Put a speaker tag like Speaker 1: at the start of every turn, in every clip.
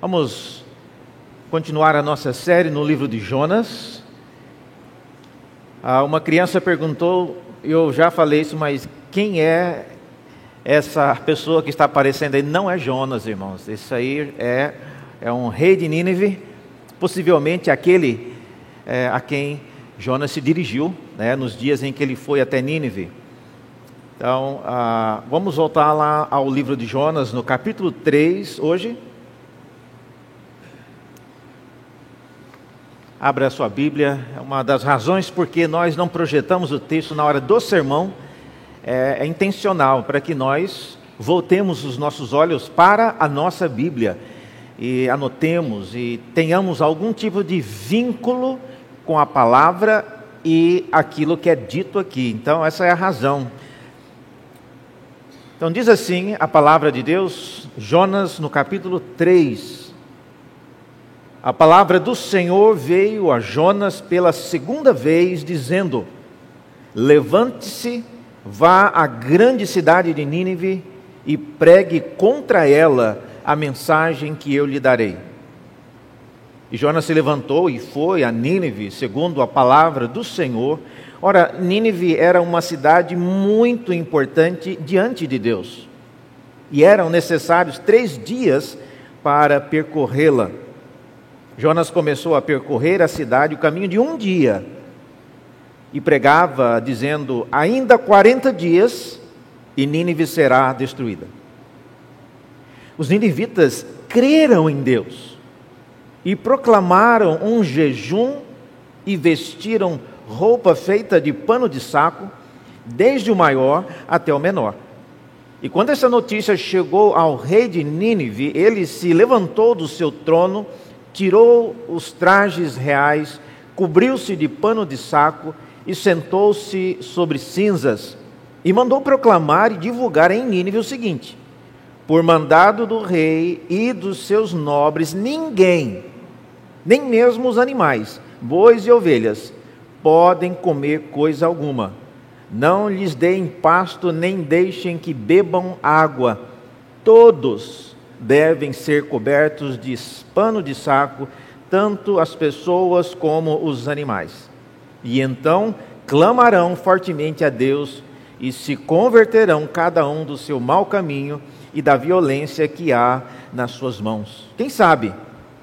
Speaker 1: Vamos continuar a nossa série no livro de Jonas. Ah, uma criança perguntou, eu já falei isso, mas quem é essa pessoa que está aparecendo aí? Não é Jonas, irmãos. Isso aí é, é um rei de Nínive, possivelmente aquele é, a quem Jonas se dirigiu né, nos dias em que ele foi até Nínive. Então, ah, vamos voltar lá ao livro de Jonas, no capítulo 3, hoje. Abra a sua Bíblia, é uma das razões porque nós não projetamos o texto na hora do sermão, é, é intencional, para que nós voltemos os nossos olhos para a nossa Bíblia e anotemos e tenhamos algum tipo de vínculo com a palavra e aquilo que é dito aqui. Então, essa é a razão. Então, diz assim a palavra de Deus, Jonas, no capítulo 3, a palavra do Senhor veio a Jonas pela segunda vez, dizendo: Levante-se, vá à grande cidade de Nínive e pregue contra ela a mensagem que eu lhe darei. E Jonas se levantou e foi a Nínive, segundo a palavra do Senhor. Ora, Nínive era uma cidade muito importante diante de Deus. E eram necessários três dias para percorrê-la. Jonas começou a percorrer a cidade o caminho de um dia e pregava, dizendo: Ainda 40 dias e Nínive será destruída. Os ninivitas creram em Deus e proclamaram um jejum e vestiram roupa feita de pano de saco, desde o maior até o menor. E quando essa notícia chegou ao rei de Nínive, ele se levantou do seu trono tirou os trajes reais, cobriu-se de pano de saco e sentou-se sobre cinzas e mandou proclamar e divulgar em Nínive o seguinte: Por mandado do rei e dos seus nobres, ninguém, nem mesmo os animais, bois e ovelhas, podem comer coisa alguma. Não lhes deem pasto, nem deixem que bebam água. Todos devem ser cobertos de pano de saco, tanto as pessoas como os animais. E então clamarão fortemente a Deus e se converterão cada um do seu mau caminho e da violência que há nas suas mãos. Quem sabe?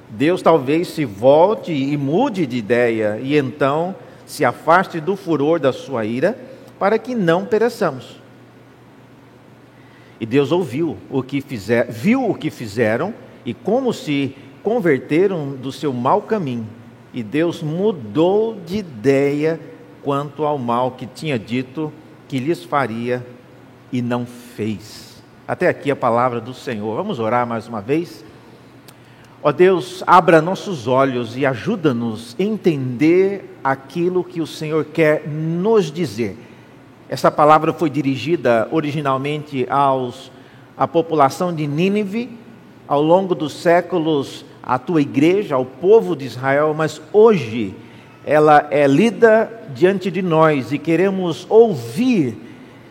Speaker 1: Deus talvez se volte e mude de ideia e então se afaste do furor da sua ira, para que não pereçamos. E Deus ouviu o que fizer, viu o que fizeram e como se converteram do seu mau caminho. E Deus mudou de ideia quanto ao mal que tinha dito que lhes faria e não fez. Até aqui a palavra do Senhor. Vamos orar mais uma vez? Ó Deus, abra nossos olhos e ajuda-nos a entender aquilo que o Senhor quer nos dizer essa palavra foi dirigida originalmente aos, à população de Nínive, ao longo dos séculos, à tua igreja, ao povo de Israel, mas hoje ela é lida diante de nós e queremos ouvir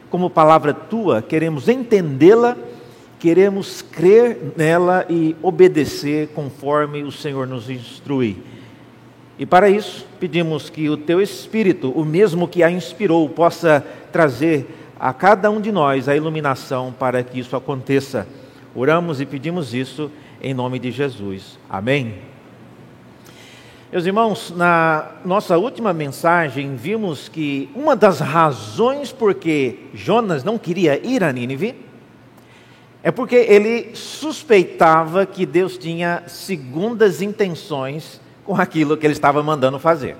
Speaker 1: como palavra tua, queremos entendê-la, queremos crer nela e obedecer conforme o Senhor nos instrui. E para isso, pedimos que o teu Espírito, o mesmo que a inspirou, possa trazer a cada um de nós a iluminação para que isso aconteça. Oramos e pedimos isso em nome de Jesus. Amém. Meus irmãos, na nossa última mensagem, vimos que uma das razões por que Jonas não queria ir a Nínive é porque ele suspeitava que Deus tinha segundas intenções com aquilo que ele estava mandando fazer.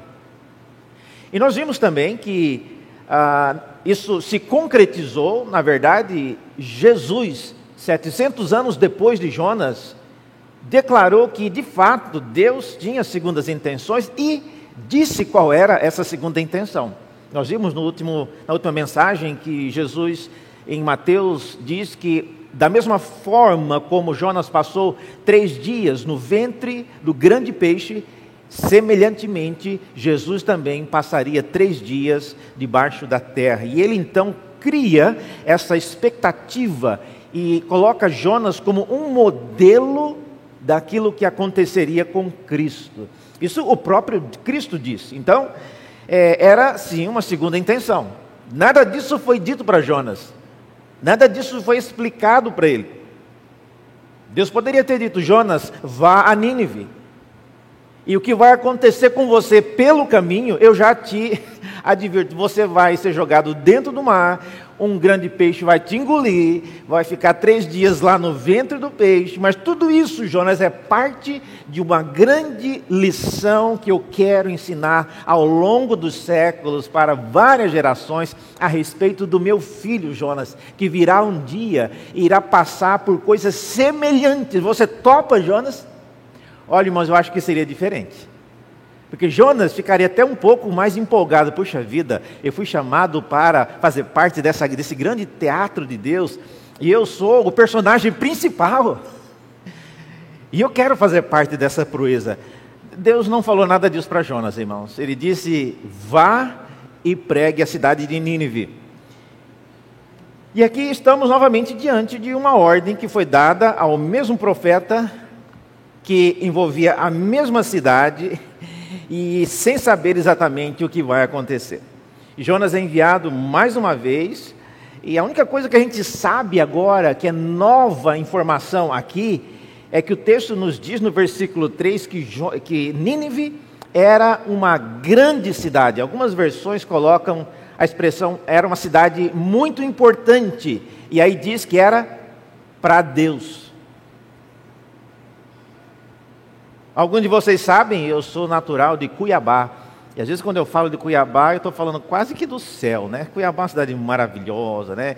Speaker 1: E nós vimos também que ah, isso se concretizou, na verdade, Jesus, 700 anos depois de Jonas, declarou que de fato Deus tinha segundas intenções e disse qual era essa segunda intenção. Nós vimos no último, na última mensagem que Jesus, em Mateus, diz que da mesma forma como Jonas passou três dias no ventre do grande peixe, Semelhantemente, Jesus também passaria três dias debaixo da terra. E ele então cria essa expectativa e coloca Jonas como um modelo daquilo que aconteceria com Cristo. Isso o próprio Cristo disse. Então, é, era sim uma segunda intenção. Nada disso foi dito para Jonas. Nada disso foi explicado para ele. Deus poderia ter dito: Jonas, vá a Nínive. E o que vai acontecer com você pelo caminho, eu já te advirto: você vai ser jogado dentro do mar, um grande peixe vai te engolir, vai ficar três dias lá no ventre do peixe, mas tudo isso, Jonas, é parte de uma grande lição que eu quero ensinar ao longo dos séculos para várias gerações a respeito do meu filho Jonas, que virá um dia e irá passar por coisas semelhantes. Você topa, Jonas? Olha, irmãos, eu acho que seria diferente. Porque Jonas ficaria até um pouco mais empolgado. Puxa vida, eu fui chamado para fazer parte dessa, desse grande teatro de Deus, e eu sou o personagem principal. E eu quero fazer parte dessa proeza. Deus não falou nada disso para Jonas, irmãos. Ele disse: vá e pregue a cidade de Nínive. E aqui estamos novamente diante de uma ordem que foi dada ao mesmo profeta, que envolvia a mesma cidade e sem saber exatamente o que vai acontecer. Jonas é enviado mais uma vez, e a única coisa que a gente sabe agora, que é nova informação aqui, é que o texto nos diz no versículo 3 que, que Nínive era uma grande cidade. Algumas versões colocam a expressão era uma cidade muito importante, e aí diz que era para Deus. Alguns de vocês sabem, eu sou natural de Cuiabá. E às vezes quando eu falo de Cuiabá, eu estou falando quase que do céu, né? Cuiabá é uma cidade maravilhosa, né?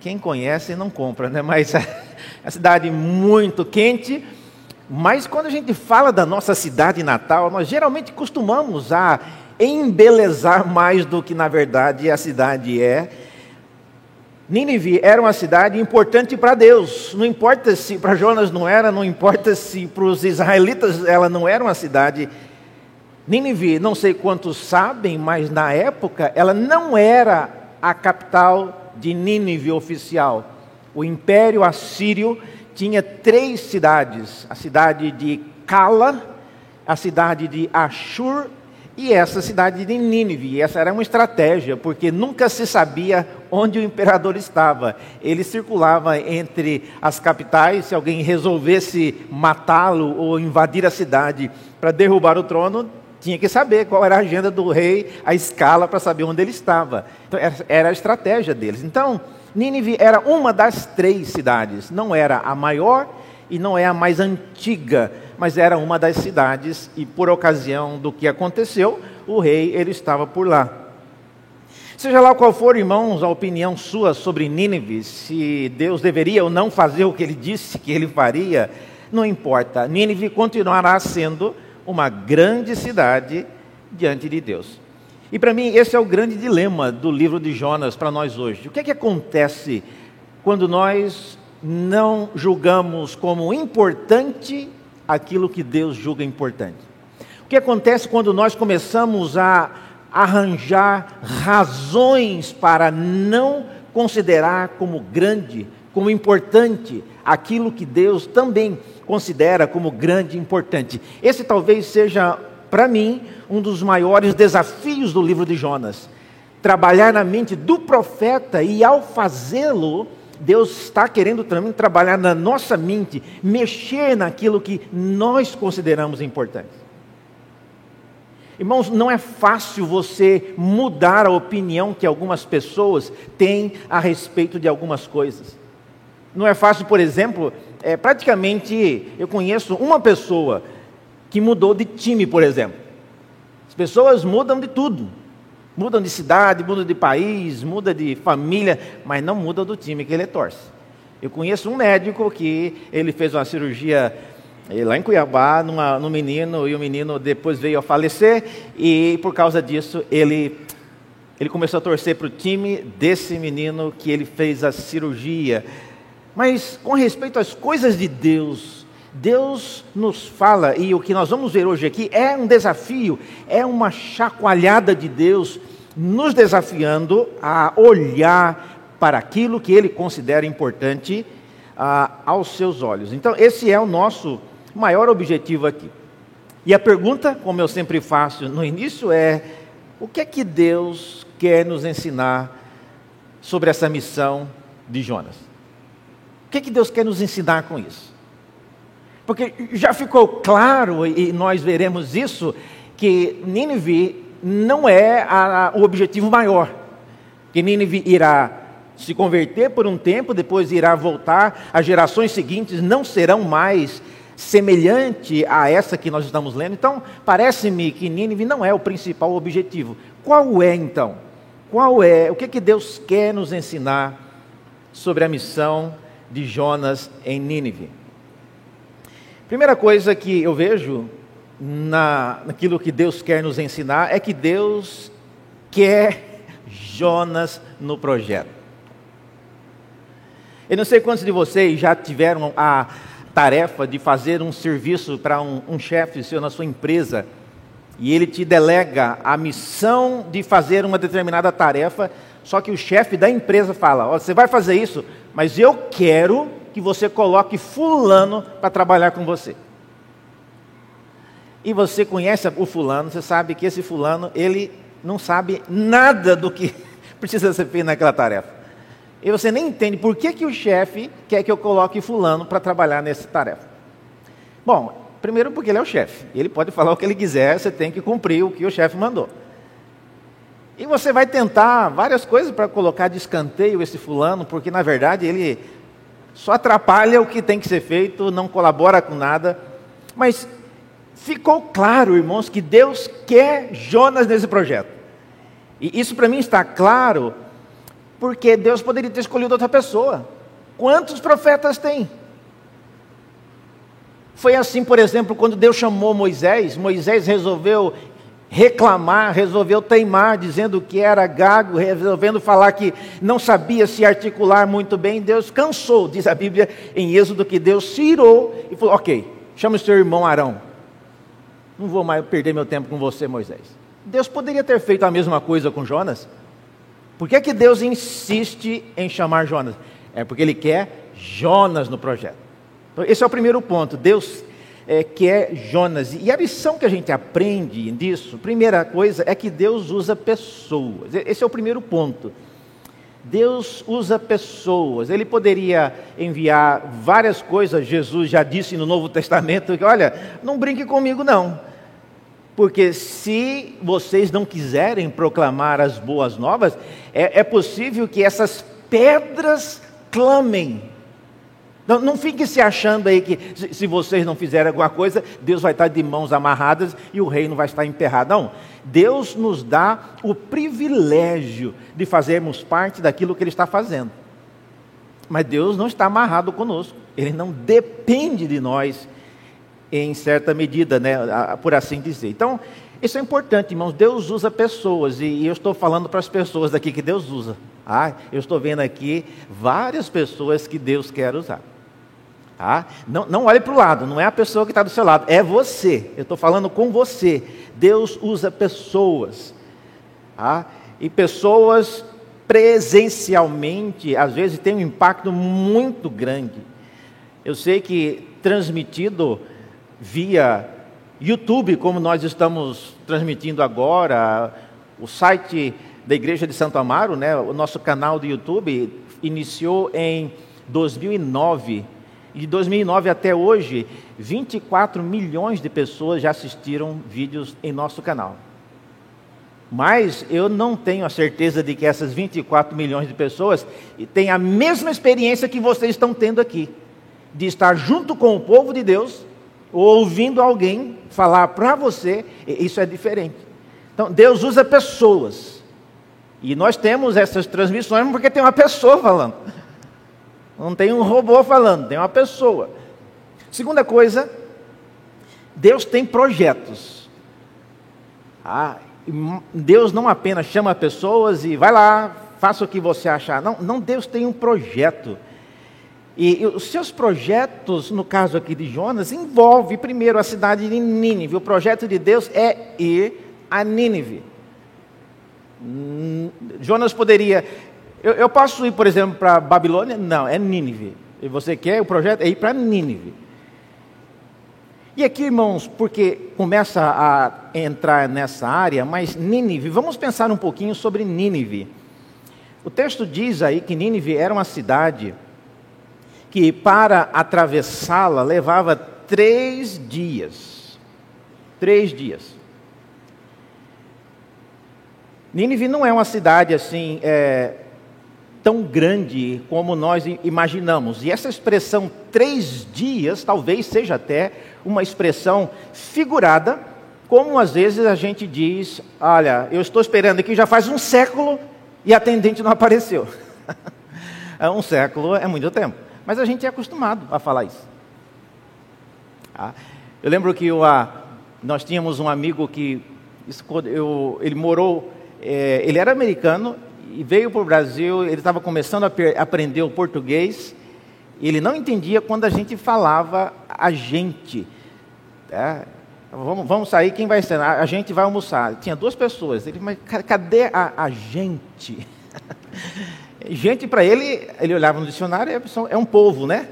Speaker 1: Quem conhece não compra, né? Mas é uma cidade muito quente. Mas quando a gente fala da nossa cidade natal, nós geralmente costumamos a embelezar mais do que na verdade a cidade é. Nínive era uma cidade importante para Deus. Não importa se para Jonas não era, não importa se para os israelitas ela não era uma cidade. Nínive, não sei quantos sabem, mas na época ela não era a capital de Nínive oficial. O Império Assírio tinha três cidades: a cidade de Cala, a cidade de Ashur e essa cidade de Nínive. Essa era uma estratégia, porque nunca se sabia onde o imperador estava. Ele circulava entre as capitais, se alguém resolvesse matá-lo ou invadir a cidade para derrubar o trono, tinha que saber qual era a agenda do rei, a escala para saber onde ele estava. Então, era a estratégia deles. Então, Nínive era uma das três cidades, não era a maior e não é a mais antiga, mas era uma das cidades e por ocasião do que aconteceu, o rei ele estava por lá. Seja lá qual for, irmãos, a opinião sua sobre Nínive, se Deus deveria ou não fazer o que ele disse que ele faria, não importa. Nínive continuará sendo uma grande cidade diante de Deus. E para mim, esse é o grande dilema do livro de Jonas para nós hoje. O que é que acontece quando nós não julgamos como importante aquilo que Deus julga importante? O que acontece quando nós começamos a arranjar razões para não considerar como grande, como importante, aquilo que Deus também considera como grande e importante. Esse talvez seja, para mim, um dos maiores desafios do livro de Jonas. Trabalhar na mente do profeta e, ao fazê-lo, Deus está querendo também trabalhar na nossa mente, mexer naquilo que nós consideramos importante. Irmãos, não é fácil você mudar a opinião que algumas pessoas têm a respeito de algumas coisas. Não é fácil, por exemplo, é, praticamente eu conheço uma pessoa que mudou de time, por exemplo. As pessoas mudam de tudo. Mudam de cidade, mudam de país, mudam de família, mas não mudam do time que ele torce. Eu conheço um médico que ele fez uma cirurgia e lá em Cuiabá, numa, num menino, e o menino depois veio a falecer, e por causa disso ele, ele começou a torcer para o time desse menino que ele fez a cirurgia. Mas com respeito às coisas de Deus, Deus nos fala, e o que nós vamos ver hoje aqui é um desafio, é uma chacoalhada de Deus, nos desafiando a olhar para aquilo que Ele considera importante ah, aos seus olhos. Então, esse é o nosso maior objetivo aqui. E a pergunta, como eu sempre faço no início, é: o que é que Deus quer nos ensinar sobre essa missão de Jonas? O que é que Deus quer nos ensinar com isso? Porque já ficou claro, e nós veremos isso, que Nínive não é a, o objetivo maior. Que Nínive irá se converter por um tempo, depois irá voltar, as gerações seguintes não serão mais semelhante a essa que nós estamos lendo. Então, parece-me que Nínive não é o principal objetivo. Qual é então? Qual é? O que, que Deus quer nos ensinar sobre a missão de Jonas em Nínive? Primeira coisa que eu vejo na, naquilo que Deus quer nos ensinar é que Deus quer Jonas no projeto. Eu não sei quantos de vocês já tiveram a tarefa de fazer um serviço para um, um chefe seu na sua empresa e ele te delega a missão de fazer uma determinada tarefa, só que o chefe da empresa fala: oh, você vai fazer isso, mas eu quero que você coloque fulano para trabalhar com você. E você conhece o fulano, você sabe que esse fulano, ele não sabe nada do que precisa ser feito naquela tarefa. E você nem entende por que, que o chefe quer que eu coloque fulano para trabalhar nessa tarefa. Bom, primeiro porque ele é o chefe. Ele pode falar o que ele quiser, você tem que cumprir o que o chefe mandou. E você vai tentar várias coisas para colocar de escanteio esse fulano, porque na verdade ele só atrapalha o que tem que ser feito, não colabora com nada. Mas ficou claro, irmãos, que Deus quer Jonas nesse projeto. E isso para mim está claro porque Deus poderia ter escolhido outra pessoa. Quantos profetas tem? Foi assim, por exemplo, quando Deus chamou Moisés, Moisés resolveu reclamar, resolveu teimar, dizendo que era gago, resolvendo falar que não sabia se articular muito bem. Deus cansou, diz a Bíblia em Êxodo, que Deus se irou e falou: Ok, chama o seu irmão Arão. Não vou mais perder meu tempo com você, Moisés. Deus poderia ter feito a mesma coisa com Jonas. Por que, que Deus insiste em chamar Jonas? É porque Ele quer Jonas no projeto. Então, esse é o primeiro ponto. Deus é, quer Jonas. E a lição que a gente aprende disso, primeira coisa, é que Deus usa pessoas. Esse é o primeiro ponto. Deus usa pessoas. Ele poderia enviar várias coisas. Jesus já disse no Novo Testamento que, olha, não brinque comigo não. Porque se vocês não quiserem proclamar as boas novas, é, é possível que essas pedras clamem. Não, não fique se achando aí que se, se vocês não fizerem alguma coisa, Deus vai estar de mãos amarradas e o reino vai estar emperrado. Não. Deus nos dá o privilégio de fazermos parte daquilo que Ele está fazendo. Mas Deus não está amarrado conosco. Ele não depende de nós em certa medida, né, por assim dizer. Então, isso é importante, irmãos. Deus usa pessoas, e eu estou falando para as pessoas daqui que Deus usa. Ah, eu estou vendo aqui várias pessoas que Deus quer usar. Ah, não, não olhe para o lado, não é a pessoa que está do seu lado, é você. Eu estou falando com você. Deus usa pessoas. Ah, e pessoas presencialmente, às vezes, tem um impacto muito grande. Eu sei que transmitido via YouTube, como nós estamos transmitindo agora, o site da Igreja de Santo Amaro, né, o nosso canal do YouTube, iniciou em 2009. De 2009 até hoje, 24 milhões de pessoas já assistiram vídeos em nosso canal. Mas eu não tenho a certeza de que essas 24 milhões de pessoas têm a mesma experiência que vocês estão tendo aqui, de estar junto com o povo de Deus ouvindo alguém falar para você, isso é diferente. Então, Deus usa pessoas. E nós temos essas transmissões porque tem uma pessoa falando. Não tem um robô falando, tem uma pessoa. Segunda coisa, Deus tem projetos. Ah, Deus não apenas chama pessoas e vai lá, faça o que você achar. Não, não Deus tem um projeto. E, os seus projetos, no caso aqui de Jonas, envolve primeiro a cidade de Nínive. O projeto de Deus é ir a Nínive. Hum, Jonas poderia. Eu, eu posso ir, por exemplo, para Babilônia? Não, é Nínive. E você quer, o projeto é ir para Nínive. E aqui, irmãos, porque começa a entrar nessa área, mas Nínive, vamos pensar um pouquinho sobre Nínive. O texto diz aí que Nínive era uma cidade que para atravessá-la levava três dias. Três dias. Nínive não é uma cidade assim é, tão grande como nós imaginamos. E essa expressão três dias talvez seja até uma expressão figurada, como às vezes a gente diz: Olha, eu estou esperando aqui já faz um século e a atendente não apareceu. um século é muito tempo. Mas a gente é acostumado a falar isso. Ah, eu lembro que eu, nós tínhamos um amigo que eu, ele morou, é, ele era americano e veio para o Brasil, ele estava começando a aprender o português, e ele não entendia quando a gente falava a gente. Tá? Vamos, vamos, sair, quem vai ser? A, gente vai almoçar. Tinha duas pessoas. Ele, mas cadê a, a gente? gente para ele, ele olhava no dicionário, é, é um povo, né?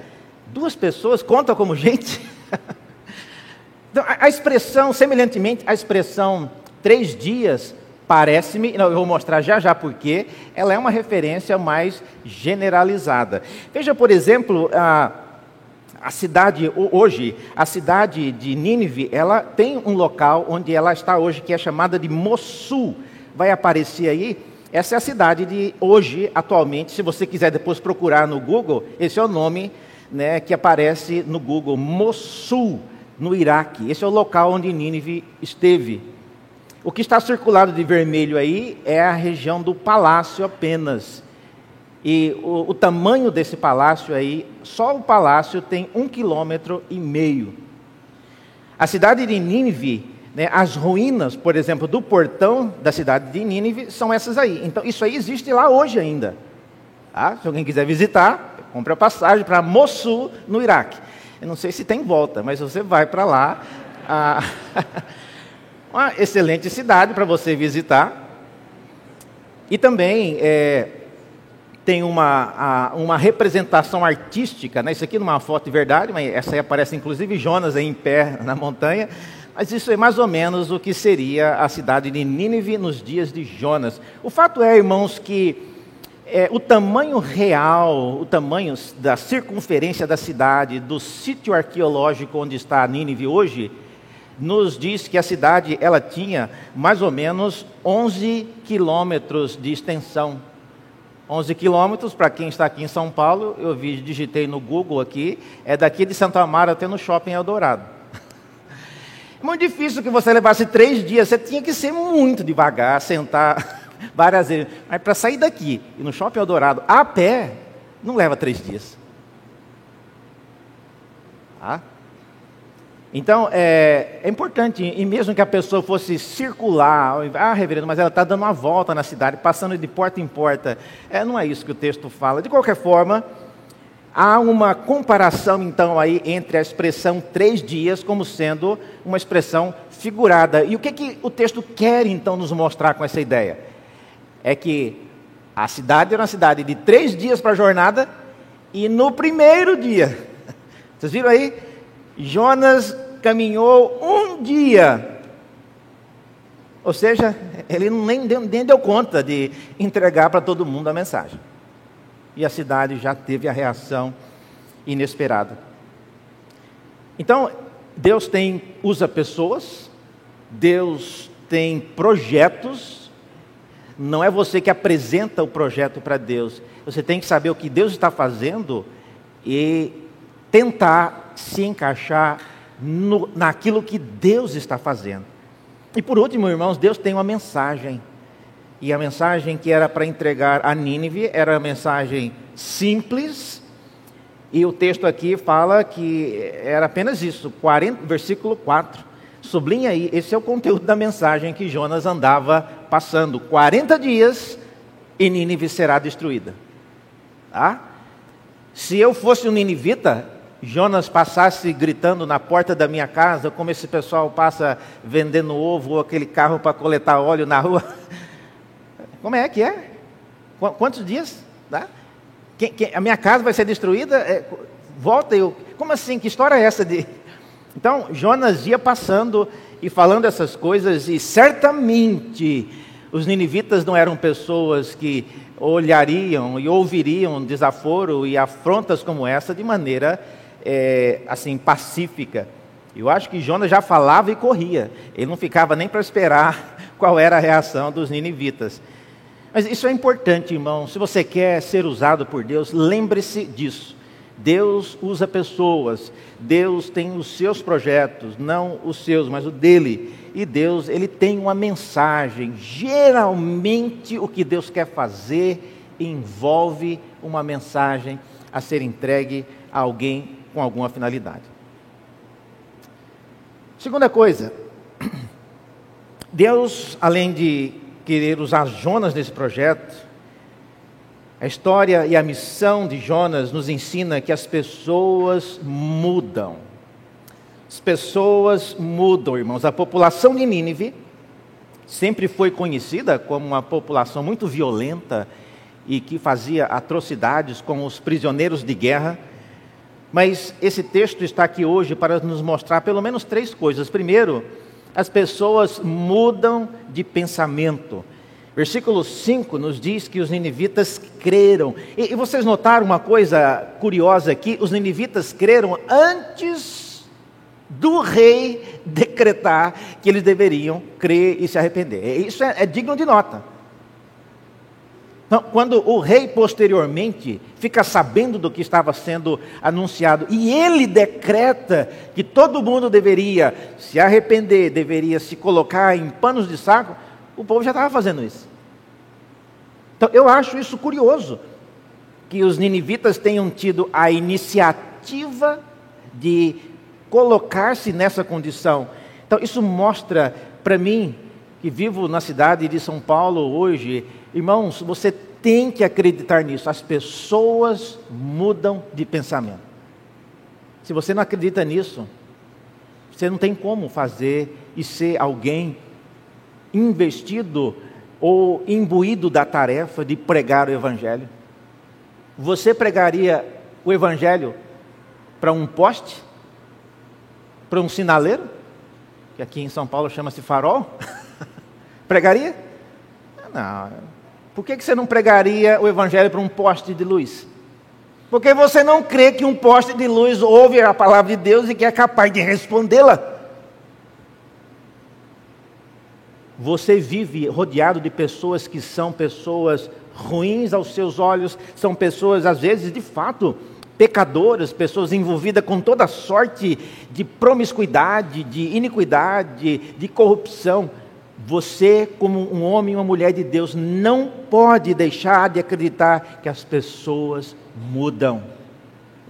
Speaker 1: Duas pessoas conta como gente. então, a, a expressão, semelhantemente, a expressão três dias Parece-me, eu vou mostrar já já porque ela é uma referência mais generalizada. Veja, por exemplo, a, a cidade, hoje, a cidade de Nínive, ela tem um local onde ela está hoje, que é chamada de Mossul. Vai aparecer aí, essa é a cidade de hoje, atualmente, se você quiser depois procurar no Google, esse é o nome né, que aparece no Google, Mossul, no Iraque. Esse é o local onde Nínive esteve. O que está circulado de vermelho aí é a região do palácio apenas. E o, o tamanho desse palácio aí, só o palácio tem um quilômetro e meio. A cidade de Nínive, né, as ruínas, por exemplo, do portão da cidade de Nínive são essas aí. Então, isso aí existe lá hoje ainda. Tá? Se alguém quiser visitar, compre a passagem para Mossul, no Iraque. Eu não sei se tem volta, mas você vai para lá. Ah, Uma excelente cidade para você visitar. E também é, tem uma, a, uma representação artística, né? isso aqui não é uma foto de verdade, mas essa aí aparece inclusive Jonas em pé na montanha. Mas isso é mais ou menos o que seria a cidade de Nínive nos dias de Jonas. O fato é, irmãos, que é, o tamanho real, o tamanho da circunferência da cidade, do sítio arqueológico onde está Nínive hoje, nos diz que a cidade ela tinha mais ou menos 11 quilômetros de extensão. 11 quilômetros, para quem está aqui em São Paulo, eu vi, digitei no Google aqui, é daqui de Santo Amaro até no Shopping Eldorado. Muito difícil que você levasse três dias, você tinha que ser muito devagar, sentar várias vezes. Mas para sair daqui e no Shopping Eldorado a pé, não leva três dias. Ah? Então, é, é, importante, e mesmo que a pessoa fosse circular, ah, reverendo, mas ela está dando uma volta na cidade, passando de porta em porta, é, não é isso que o texto fala. De qualquer forma, há uma comparação, então, aí entre a expressão três dias como sendo uma expressão figurada. E o que, que o texto quer, então, nos mostrar com essa ideia? É que a cidade era uma cidade de três dias para a jornada, e no primeiro dia, vocês viram aí? Jonas caminhou um dia. Ou seja, ele nem deu, nem deu conta de entregar para todo mundo a mensagem. E a cidade já teve a reação inesperada. Então, Deus tem usa pessoas, Deus tem projetos. Não é você que apresenta o projeto para Deus. Você tem que saber o que Deus está fazendo e tentar se encaixar no, naquilo que Deus está fazendo. E por último, irmãos, Deus tem uma mensagem. E a mensagem que era para entregar a Nínive era uma mensagem simples. E o texto aqui fala que era apenas isso, 40, versículo 4. Sublinha aí, esse é o conteúdo da mensagem que Jonas andava passando. 40 dias e Nínive será destruída. Tá? Se eu fosse um ninivita, Jonas passasse gritando na porta da minha casa, como esse pessoal passa vendendo ovo ou aquele carro para coletar óleo na rua. Como é que é? Quantos dias? Tá? Quem, quem, a minha casa vai ser destruída? É, volta eu. Como assim? Que história é essa de, Então, Jonas ia passando e falando essas coisas, e certamente os ninivitas não eram pessoas que olhariam e ouviriam desaforo e afrontas como essa de maneira é, assim pacífica. Eu acho que Jonas já falava e corria. Ele não ficava nem para esperar qual era a reação dos ninivitas. Mas isso é importante, irmão. Se você quer ser usado por Deus, lembre-se disso. Deus usa pessoas, Deus tem os seus projetos, não os seus, mas o dele. E Deus, ele tem uma mensagem. Geralmente o que Deus quer fazer envolve uma mensagem a ser entregue a alguém com alguma finalidade. Segunda coisa, Deus, além de querer usar Jonas nesse projeto, a história e a missão de Jonas nos ensina que as pessoas mudam. As pessoas mudam, irmãos. A população de Nínive sempre foi conhecida como uma população muito violenta e que fazia atrocidades com os prisioneiros de guerra. Mas esse texto está aqui hoje para nos mostrar pelo menos três coisas. Primeiro, as pessoas mudam de pensamento. Versículo 5 nos diz que os ninivitas creram. E, e, vocês notaram uma coisa curiosa aqui? Os ninivitas creram antes do rei decretar que eles deveriam crer e se arrepender. Isso é, é digno de nota. Então, quando o rei posteriormente fica sabendo do que estava sendo anunciado e ele decreta que todo mundo deveria se arrepender, deveria se colocar em panos de saco, o povo já estava fazendo isso. Então, eu acho isso curioso, que os ninivitas tenham tido a iniciativa de colocar-se nessa condição. Então, isso mostra para mim, que vivo na cidade de São Paulo hoje, irmãos, você tem que acreditar nisso. As pessoas mudam de pensamento. Se você não acredita nisso, você não tem como fazer e ser alguém investido ou imbuído da tarefa de pregar o Evangelho? Você pregaria o Evangelho para um poste? Para um sinaleiro? Que aqui em São Paulo chama-se farol? pregaria? Não. Por que você não pregaria o Evangelho para um poste de luz? Porque você não crê que um poste de luz ouve a palavra de Deus e que é capaz de respondê-la. Você vive rodeado de pessoas que são pessoas ruins aos seus olhos, são pessoas, às vezes, de fato, pecadoras, pessoas envolvidas com toda sorte de promiscuidade, de iniquidade, de corrupção. Você, como um homem e uma mulher de Deus, não pode deixar de acreditar que as pessoas mudam.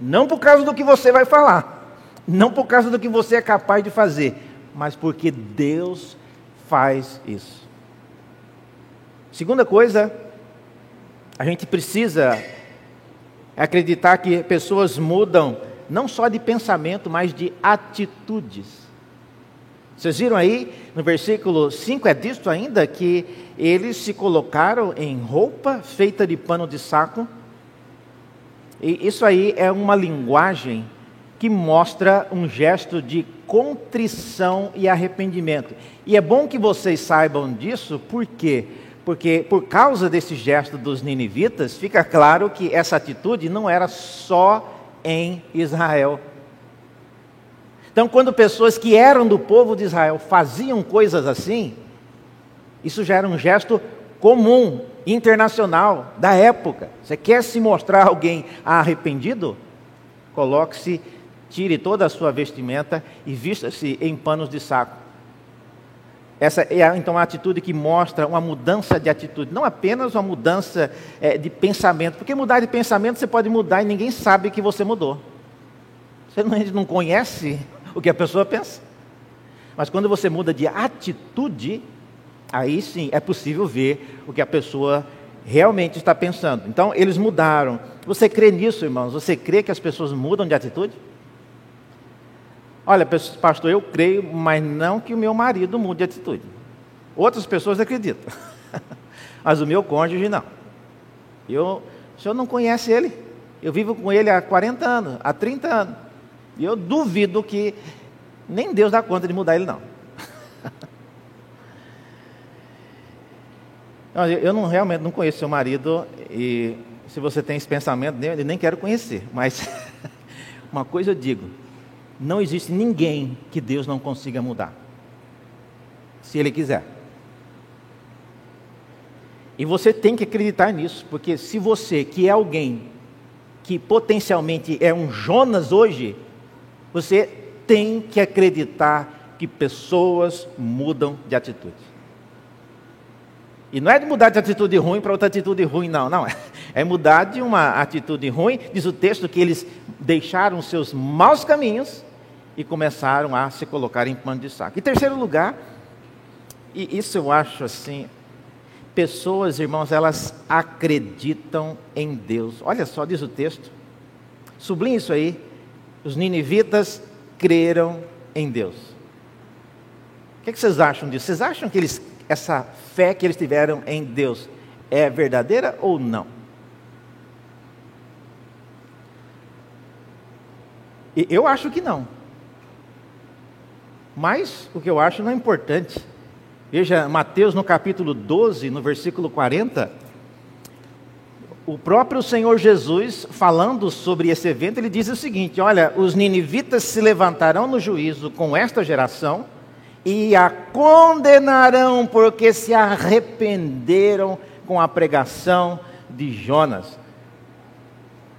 Speaker 1: Não por causa do que você vai falar, não por causa do que você é capaz de fazer, mas porque Deus faz isso. Segunda coisa, a gente precisa acreditar que pessoas mudam não só de pensamento, mas de atitudes. Vocês viram aí no versículo 5 é dito ainda que eles se colocaram em roupa feita de pano de saco. E isso aí é uma linguagem que mostra um gesto de contrição e arrependimento. E é bom que vocês saibam disso, por quê? Porque por causa desse gesto dos ninivitas, fica claro que essa atitude não era só em Israel. Então, quando pessoas que eram do povo de Israel faziam coisas assim, isso já era um gesto comum, internacional, da época. Você quer se mostrar alguém arrependido? Coloque-se, tire toda a sua vestimenta e vista-se em panos de saco. Essa é então a atitude que mostra uma mudança de atitude, não apenas uma mudança é, de pensamento, porque mudar de pensamento você pode mudar e ninguém sabe que você mudou. Você não, não conhece o que a pessoa pensa. Mas quando você muda de atitude, aí sim é possível ver o que a pessoa realmente está pensando. Então eles mudaram. Você crê nisso, irmãos? Você crê que as pessoas mudam de atitude? Olha, pastor, eu creio, mas não que o meu marido mude de atitude. Outras pessoas acreditam, mas o meu cônjuge não. Eu, o senhor não conhece ele? Eu vivo com ele há 40 anos, há 30 anos. E eu duvido que Nem Deus dá conta de mudar ele, não. Eu não, realmente não conheço seu marido e se você tem esse pensamento, eu nem quero conhecer. Mas uma coisa eu digo: não existe ninguém que Deus não consiga mudar, se Ele quiser. E você tem que acreditar nisso, porque se você, que é alguém que potencialmente é um Jonas hoje, você tem que acreditar que pessoas mudam de atitude. E não é de mudar de atitude ruim para outra atitude ruim, não. Não, é mudar de uma atitude ruim, diz o texto que eles deixaram seus maus caminhos e começaram a se colocar em pano de saco. Em terceiro lugar, e isso eu acho assim, pessoas, irmãos, elas acreditam em Deus. Olha só, diz o texto. Sublinhe isso aí. Os ninivitas creram em Deus. O que, é que vocês acham disso? Vocês acham que eles essa fé que eles tiveram em Deus é verdadeira ou não? Eu acho que não. Mas o que eu acho não é importante. Veja, Mateus no capítulo 12, no versículo 40, o próprio Senhor Jesus, falando sobre esse evento, ele diz o seguinte: Olha, os ninivitas se levantarão no juízo com esta geração e a condenarão, porque se arrependeram com a pregação de Jonas.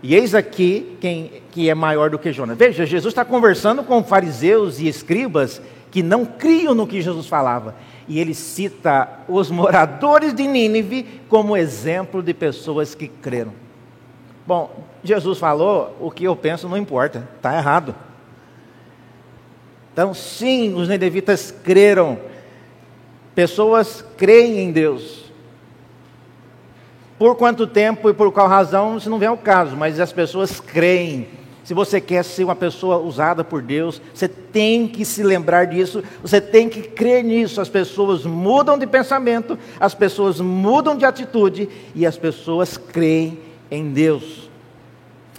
Speaker 1: E eis aqui quem que é maior do que Jonas. Veja, Jesus está conversando com fariseus e escribas que não criam no que Jesus falava. E ele cita os moradores de Nínive como exemplo de pessoas que creram. Bom, Jesus falou, o que eu penso não importa, está errado. Então, sim, os nedevitas creram. Pessoas creem em Deus. Por quanto tempo e por qual razão, isso não vem ao caso, mas as pessoas creem. Se você quer ser uma pessoa usada por Deus, você tem que se lembrar disso, você tem que crer nisso. As pessoas mudam de pensamento, as pessoas mudam de atitude e as pessoas creem em Deus.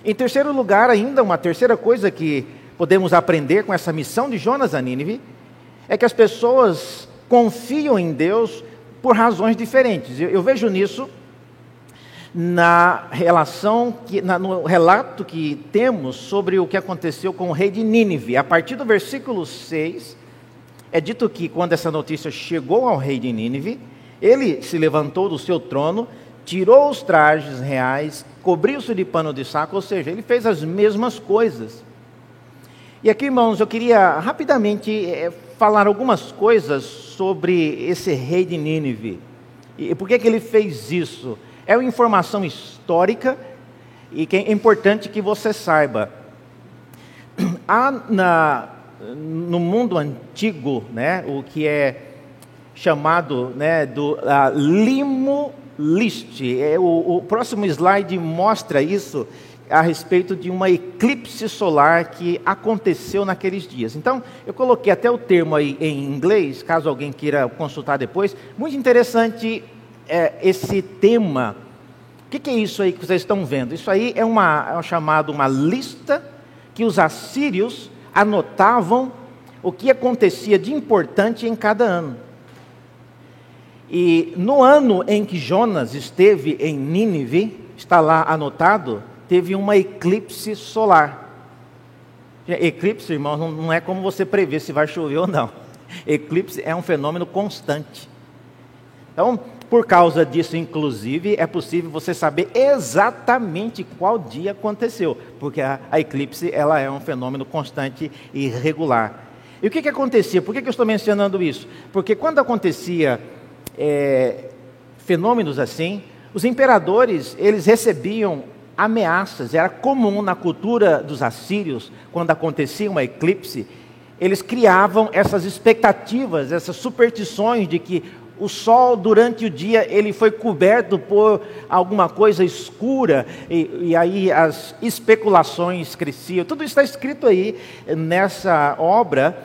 Speaker 1: Em terceiro lugar, ainda, uma terceira coisa que podemos aprender com essa missão de Jonas a Nínive é que as pessoas confiam em Deus por razões diferentes. Eu, eu vejo nisso na relação, que, na, no relato que temos sobre o que aconteceu com o rei de Nínive. A partir do versículo 6, é dito que quando essa notícia chegou ao rei de Nínive, ele se levantou do seu trono, tirou os trajes reais, cobriu-se de pano de saco, ou seja, ele fez as mesmas coisas. E aqui, irmãos, eu queria rapidamente é, falar algumas coisas sobre esse rei de Nínive. E por que, que ele fez isso? É uma informação histórica e que é importante que você saiba. Há na, no mundo antigo, né, o que é chamado né, do uh, limo list. É, o, o próximo slide mostra isso a respeito de uma eclipse solar que aconteceu naqueles dias. Então, eu coloquei até o termo aí em inglês, caso alguém queira consultar depois. Muito interessante é, esse tema. O que, que, é isso aí que vocês estão vendo? Isso aí é uma, é chamado uma lista que os assírios anotavam o que acontecia de importante em cada ano. E no ano em que Jonas esteve em Nínive, está lá anotado, teve uma eclipse solar. Eclipse, irmãos, não é como você prever se vai chover ou não. Eclipse é um fenômeno constante. Então, por causa disso, inclusive, é possível você saber exatamente qual dia aconteceu, porque a, a eclipse ela é um fenômeno constante e regular. E o que, que acontecia? Por que, que eu estou mencionando isso? Porque quando acontecia é, fenômenos assim, os imperadores eles recebiam ameaças. Era comum na cultura dos assírios, quando acontecia uma eclipse, eles criavam essas expectativas, essas superstições de que o sol durante o dia ele foi coberto por alguma coisa escura e, e, aí as especulações cresciam. Tudo está escrito aí nessa obra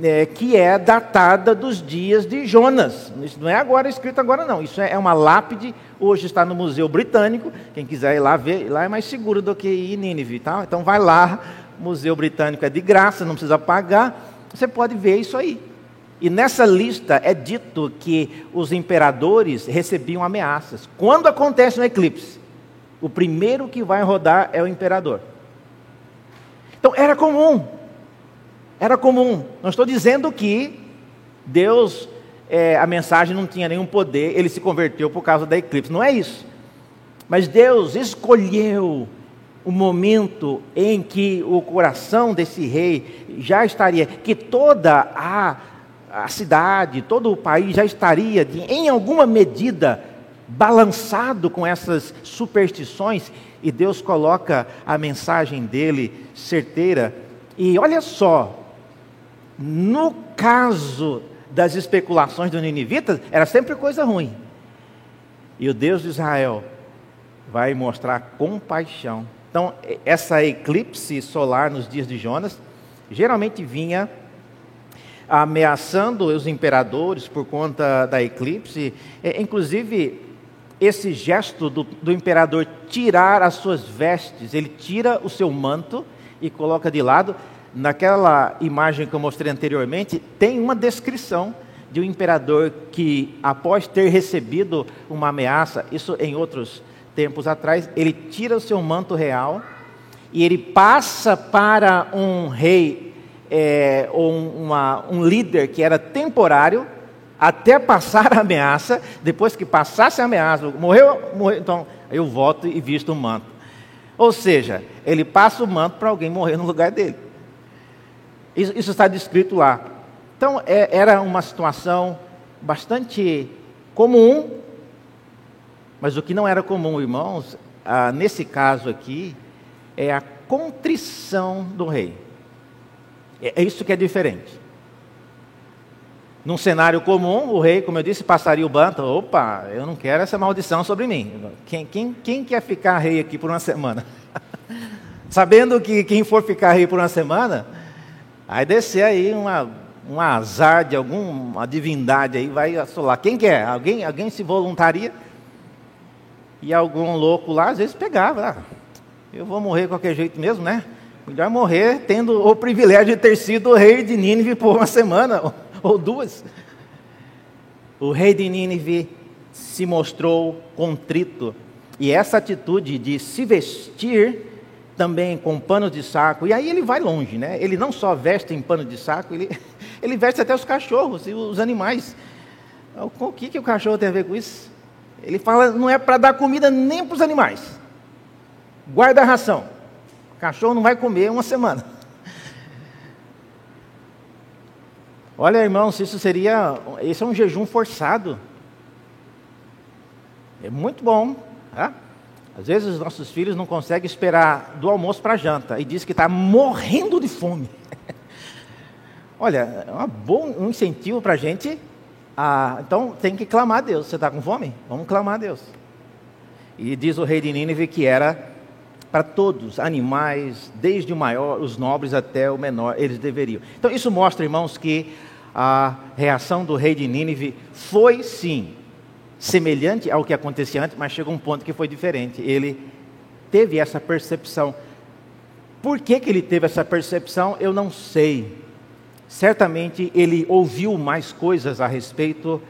Speaker 1: é, que é datada dos dias de Jonas. Isso não é agora escrito agora não. Isso é, é uma lápide. Hoje está no Museu Britânico. Quem quiser ir lá ver, lá é mais seguro do que ir em Nínive, tá? Então vai lá. Museu Britânico é de graça, não precisa pagar. Você pode ver isso aí. E nessa lista é dito que os imperadores recebiam ameaças. Quando acontece um eclipse, o primeiro que vai rodar é o imperador. Então era comum. Era comum. Não estou dizendo que Deus, é, a mensagem não tinha nenhum poder, ele se converteu por causa da eclipse. Não é isso. Mas Deus escolheu o momento em que o coração desse rei já estaria, que toda a, a cidade, todo o país já estaria, em alguma medida, balançado com essas superstições, e Deus coloca a mensagem dele certeira. E olha só, no caso das especulações do ninivitas, era sempre coisa ruim. E o Deus de Israel vai mostrar compaixão então, essa eclipse solar nos dias de Jonas geralmente vinha ameaçando os imperadores por conta da eclipse. É, inclusive, esse gesto do, do, imperador tirar as suas vestes, ele tira o seu manto e coloca de lado. Naquela imagem que eu mostrei anteriormente, tem uma descrição de um imperador que, após ter recebido uma ameaça, isso em outros tempos atrás, ele tira o seu manto real e ele passa para um rei é, ou uma, um líder que era temporário até passar a ameaça. Depois que passasse a ameaça, morreu, morreu então eu volto e visto o manto. Ou seja, ele passa o manto para alguém morrer no lugar dele. Isso, isso está descrito lá. Então é, era uma situação bastante comum mas o que não era comum, irmãos, ah, nesse caso aqui, é a contrição do rei. É, é isso que é diferente. Num cenário comum, o rei, como eu disse, passaria o banto. Opa, eu não quero essa maldição sobre mim. Quem, quem, quem quer ficar rei aqui por uma semana? Sabendo que quem for ficar rei por uma semana, vai descer aí uma, um azar de alguma divindade aí, vai assolar. Quem quer? Alguém, alguém se voluntaria? E algum louco lá, às vezes pegava. Ah, eu vou morrer de qualquer jeito mesmo, né? Melhor morrer tendo o privilégio de ter sido o rei de Nínive por uma semana ou duas. O rei de Nínive se mostrou contrito. E essa atitude de se vestir também com pano de saco, e aí ele vai longe, né? Ele não só veste em pano de saco, ele, ele veste até os cachorros e os animais. O que, que o cachorro tem a ver com isso? Ele fala, não é para dar comida nem para os animais. Guarda a ração. Cachorro não vai comer uma semana. Olha, irmãos, isso seria. Esse é um jejum forçado. É muito bom. Tá? Às vezes os nossos filhos não conseguem esperar do almoço para a janta e diz que está morrendo de fome. Olha, é um bom incentivo para a gente então tem que clamar a Deus. Você está com fome? Vamos clamar a Deus. E diz o rei de Nínive que era para todos, animais, desde o maior, os nobres até o menor, eles deveriam. Então isso mostra, irmãos, que a reação do rei de Nínive foi sim semelhante ao que acontecia antes, mas chegou um ponto que foi diferente. Ele teve essa percepção. Por que, que ele teve essa percepção? Eu não sei certamente ele ouviu mais coisas a respeito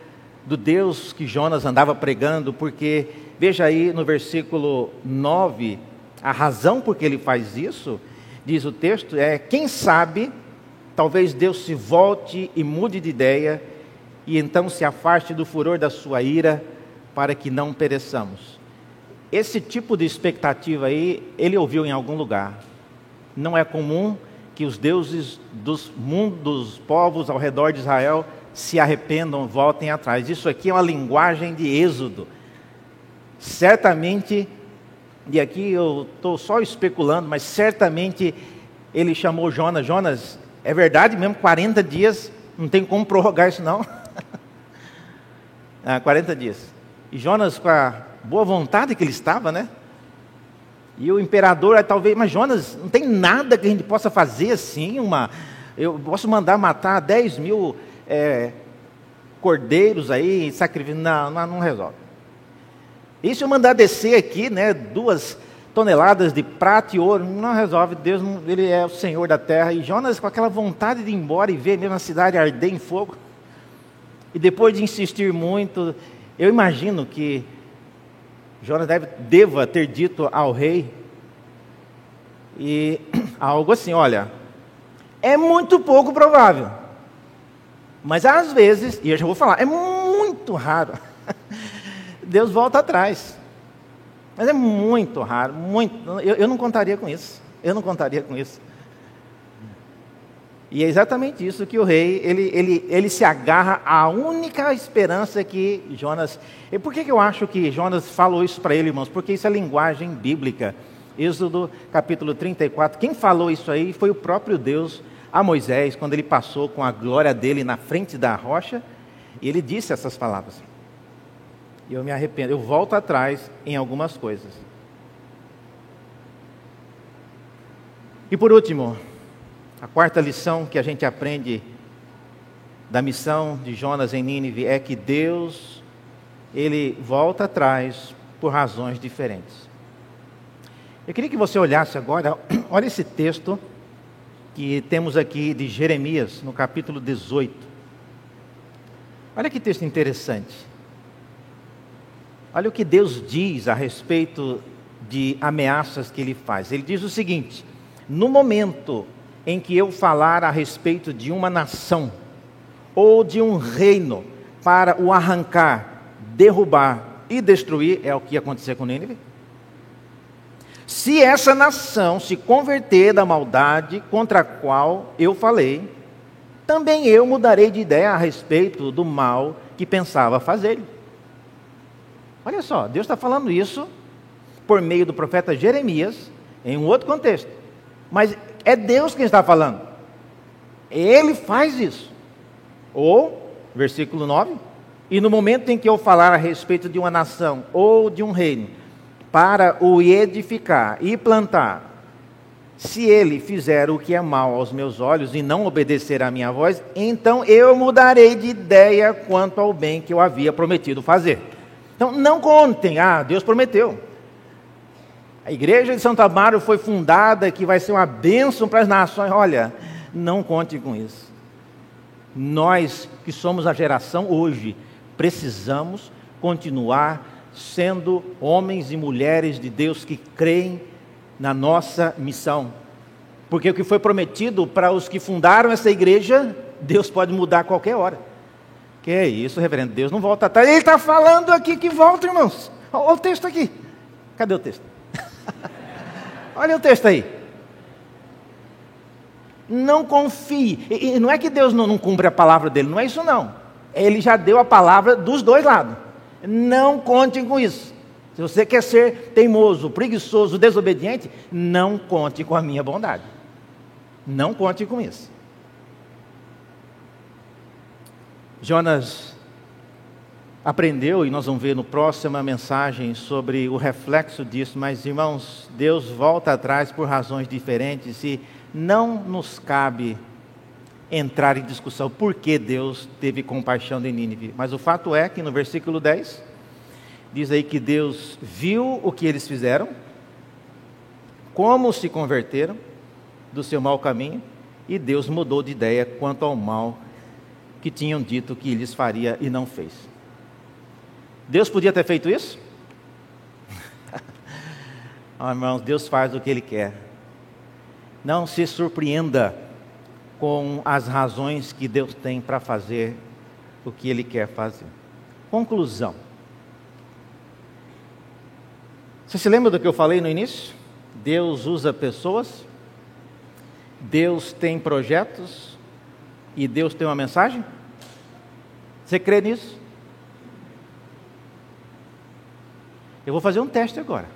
Speaker 1: do Deus que Jonas andava pregando, porque veja aí no versículo 9, a razão por que ele faz isso, diz o texto, é: quem sabe, talvez Deus se volte e mude de ideia, e então se afaste do furor da sua ira, para que não pereçamos. Esse tipo de expectativa aí, ele ouviu em algum lugar. Não é comum que os deuses dos mundos, dos povos ao redor de Israel se arrependam, voltem atrás. Isso aqui é uma linguagem de êxodo. Certamente, e aqui eu estou só especulando, mas certamente ele chamou Jonas. Jonas, é verdade mesmo, 40 dias, não tem como prorrogar isso não. ah, 40 dias. E Jonas, com a boa vontade que ele estava, né? E o imperador, talvez, mas Jonas, não tem nada que a gente possa fazer assim, uma. Eu posso mandar matar 10 mil é, cordeiros aí, sacrifício. Não, não resolve. Se eu mandar descer aqui, né, duas toneladas de prata e ouro, não resolve. Deus, não, ele é o Senhor da terra. E Jonas, com aquela vontade de ir embora e ver mesmo a cidade arder em fogo, e depois de insistir muito, eu imagino que Jonas deve, deva ter dito ao rei e algo assim: olha, é muito pouco provável, mas às vezes, e eu já vou falar, é muito raro, Deus volta atrás. Mas é muito raro, muito. Eu, eu não contaria com isso. Eu não contaria com isso. E é exatamente isso que o rei, ele, ele, ele se agarra à única esperança que Jonas. E por que, que eu acho que Jonas falou isso para ele, irmãos? Porque isso é linguagem bíblica. Êxodo capítulo 34. Quem falou isso aí foi o próprio Deus a Moisés, quando ele passou com a glória dele na frente da rocha, e ele disse essas palavras. E eu me arrependo, eu volto atrás em algumas coisas. E por último, a quarta lição que a gente aprende da missão de Jonas em Nínive é que Deus, ele volta atrás por razões diferentes. Eu queria que você olhasse agora, olha esse texto que temos aqui de Jeremias, no capítulo 18. Olha que texto interessante. Olha o que Deus diz a respeito de ameaças que ele faz. Ele diz o seguinte: no momento em que eu falar a respeito de uma nação ou de um reino para o arrancar, derrubar e destruir, é o que ia acontecer com Nínive. Se essa nação se converter da maldade contra a qual eu falei, também eu mudarei de ideia a respeito do mal que pensava fazer. Olha só, Deus está falando isso por meio do profeta Jeremias, em um outro contexto. Mas é Deus quem está falando. Ele faz isso. Ou, versículo 9, e no momento em que eu falar a respeito de uma nação ou de um reino, para o edificar e plantar, se ele fizer o que é mal aos meus olhos e não obedecer à minha voz, então eu mudarei de ideia quanto ao bem que eu havia prometido fazer. Então não contem, ah, Deus prometeu. A igreja de Santo Amaro foi fundada que vai ser uma bênção para as nações. Olha, não conte com isso. Nós que somos a geração hoje, precisamos continuar sendo homens e mulheres de Deus que creem na nossa missão. Porque o que foi prometido para os que fundaram essa igreja, Deus pode mudar a qualquer hora. Que é isso, reverendo? Deus não volta atrás. Ele está falando aqui que volta, irmãos. Olha o texto aqui. Cadê o texto? Olha o texto aí. Não confie. E, não é que Deus não, não cumpre a palavra dele, não é isso não. Ele já deu a palavra dos dois lados. Não contem com isso. Se você quer ser teimoso, preguiçoso, desobediente, não conte com a minha bondade. Não conte com isso. Jonas aprendeu, e nós vamos ver no próxima mensagem sobre o reflexo disso, mas irmãos, Deus volta atrás por razões diferentes e não nos cabe entrar em discussão por que Deus teve compaixão de Nínive. Mas o fato é que no versículo 10 diz aí que Deus viu o que eles fizeram, como se converteram do seu mau caminho, e Deus mudou de ideia quanto ao mal que tinham dito que lhes faria e não fez. Deus podia ter feito isso? oh, irmãos, Deus faz o que Ele quer. Não se surpreenda com as razões que Deus tem para fazer o que Ele quer fazer. Conclusão. Você se lembra do que eu falei no início? Deus usa pessoas, Deus tem projetos e Deus tem uma mensagem? Você crê nisso? Eu vou fazer um teste agora.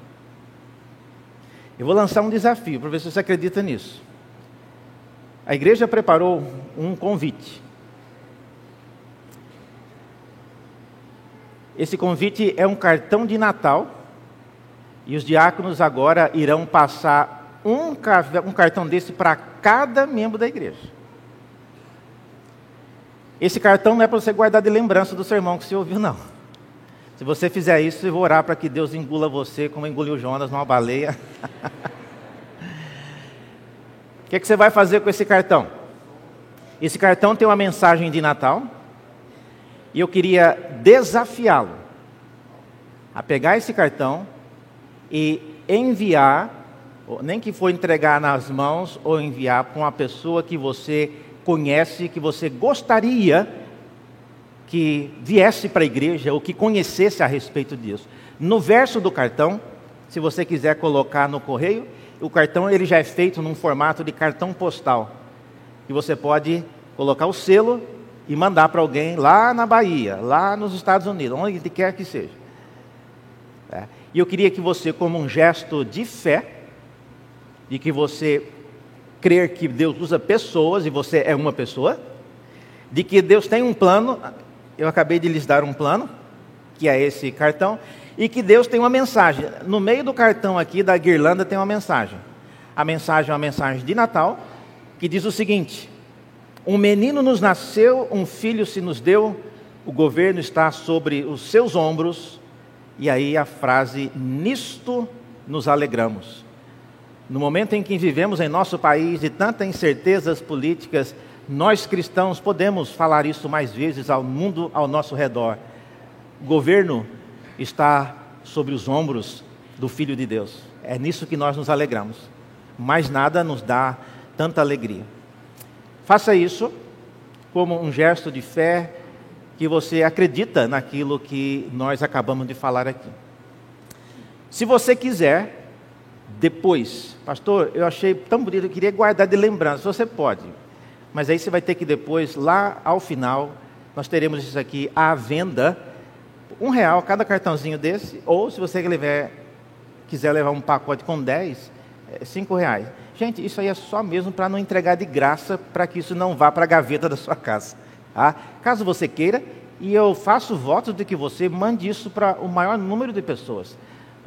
Speaker 1: Eu vou lançar um desafio para ver se você acredita nisso. A igreja preparou um convite. Esse convite é um cartão de Natal e os diáconos agora irão passar um, cartão desse para cada membro da igreja. Esse cartão não é para você guardar de lembrança do sermão que você ouviu, não. Se você fizer isso, eu vou orar para que Deus engula você como engoliu Jonas numa baleia. O que, é que você vai fazer com esse cartão? Esse cartão tem uma mensagem de Natal e eu queria desafiá-lo a pegar esse cartão e enviar, nem que for entregar nas mãos ou enviar para uma pessoa que você conhece, que você gostaria que viesse para a igreja ou que conhecesse a respeito disso. No verso do cartão, se você quiser colocar no correio, o cartão ele já é feito num formato de cartão postal. E você pode colocar o selo e mandar para alguém lá na Bahia, lá nos Estados Unidos, onde quer que seja. É. E eu queria que você, como um gesto de fé, de que você crer que Deus usa pessoas e você é uma pessoa, de que Deus tem um plano, eu acabei de lhes dar um plano, que é esse cartão, e que Deus tem uma mensagem. No meio do cartão aqui da guirlanda tem uma mensagem. A mensagem é uma mensagem de Natal, que diz o seguinte: Um menino nos nasceu, um filho se nos deu, o governo está sobre os seus ombros, e aí a frase: Nisto nos alegramos. No momento em que vivemos em nosso país de tantas incertezas políticas, nós cristãos podemos falar isso mais vezes ao mundo ao nosso redor. O governo está sobre os ombros do Filho de Deus. É nisso que nós nos alegramos. Mais nada nos dá tanta alegria. Faça isso como um gesto de fé que você acredita naquilo que nós acabamos de falar aqui. Se você quiser, depois, pastor, eu achei tão bonito, eu queria guardar de lembrança. Você pode, mas aí você vai ter que depois, lá ao final, nós teremos isso aqui à venda, um real cada cartãozinho desse, ou se você levar, quiser levar um pacote com dez, é cinco reais. Gente, isso aí é só mesmo para não entregar de graça, para que isso não vá para a gaveta da sua casa. Tá? Caso você queira, e eu faço votos de que você mande isso para o maior número de pessoas.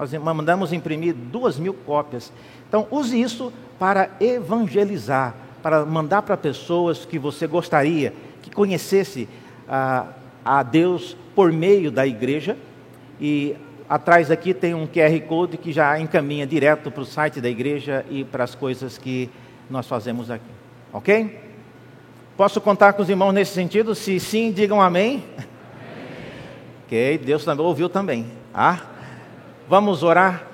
Speaker 1: Nós mandamos imprimir duas mil cópias. Então, use isso para evangelizar, para mandar para pessoas que você gostaria que conhecesse a, a Deus por meio da igreja. E atrás aqui tem um QR Code que já encaminha direto para o site da igreja e para as coisas que nós fazemos aqui. Ok? Posso contar com os irmãos nesse sentido? Se sim, digam amém. amém. ok, Deus também ouviu também. Ah? Vamos orar?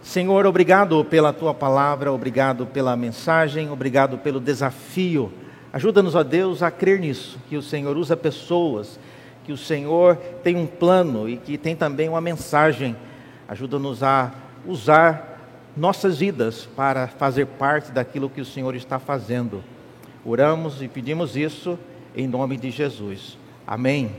Speaker 1: Senhor, obrigado pela tua palavra, obrigado pela mensagem, obrigado pelo desafio. Ajuda-nos, ó Deus, a crer nisso, que o Senhor usa pessoas, que o Senhor tem um plano e que tem também uma mensagem. Ajuda-nos a usar nossas vidas para fazer parte daquilo que o Senhor está fazendo. Oramos e pedimos isso em nome de Jesus. Amém.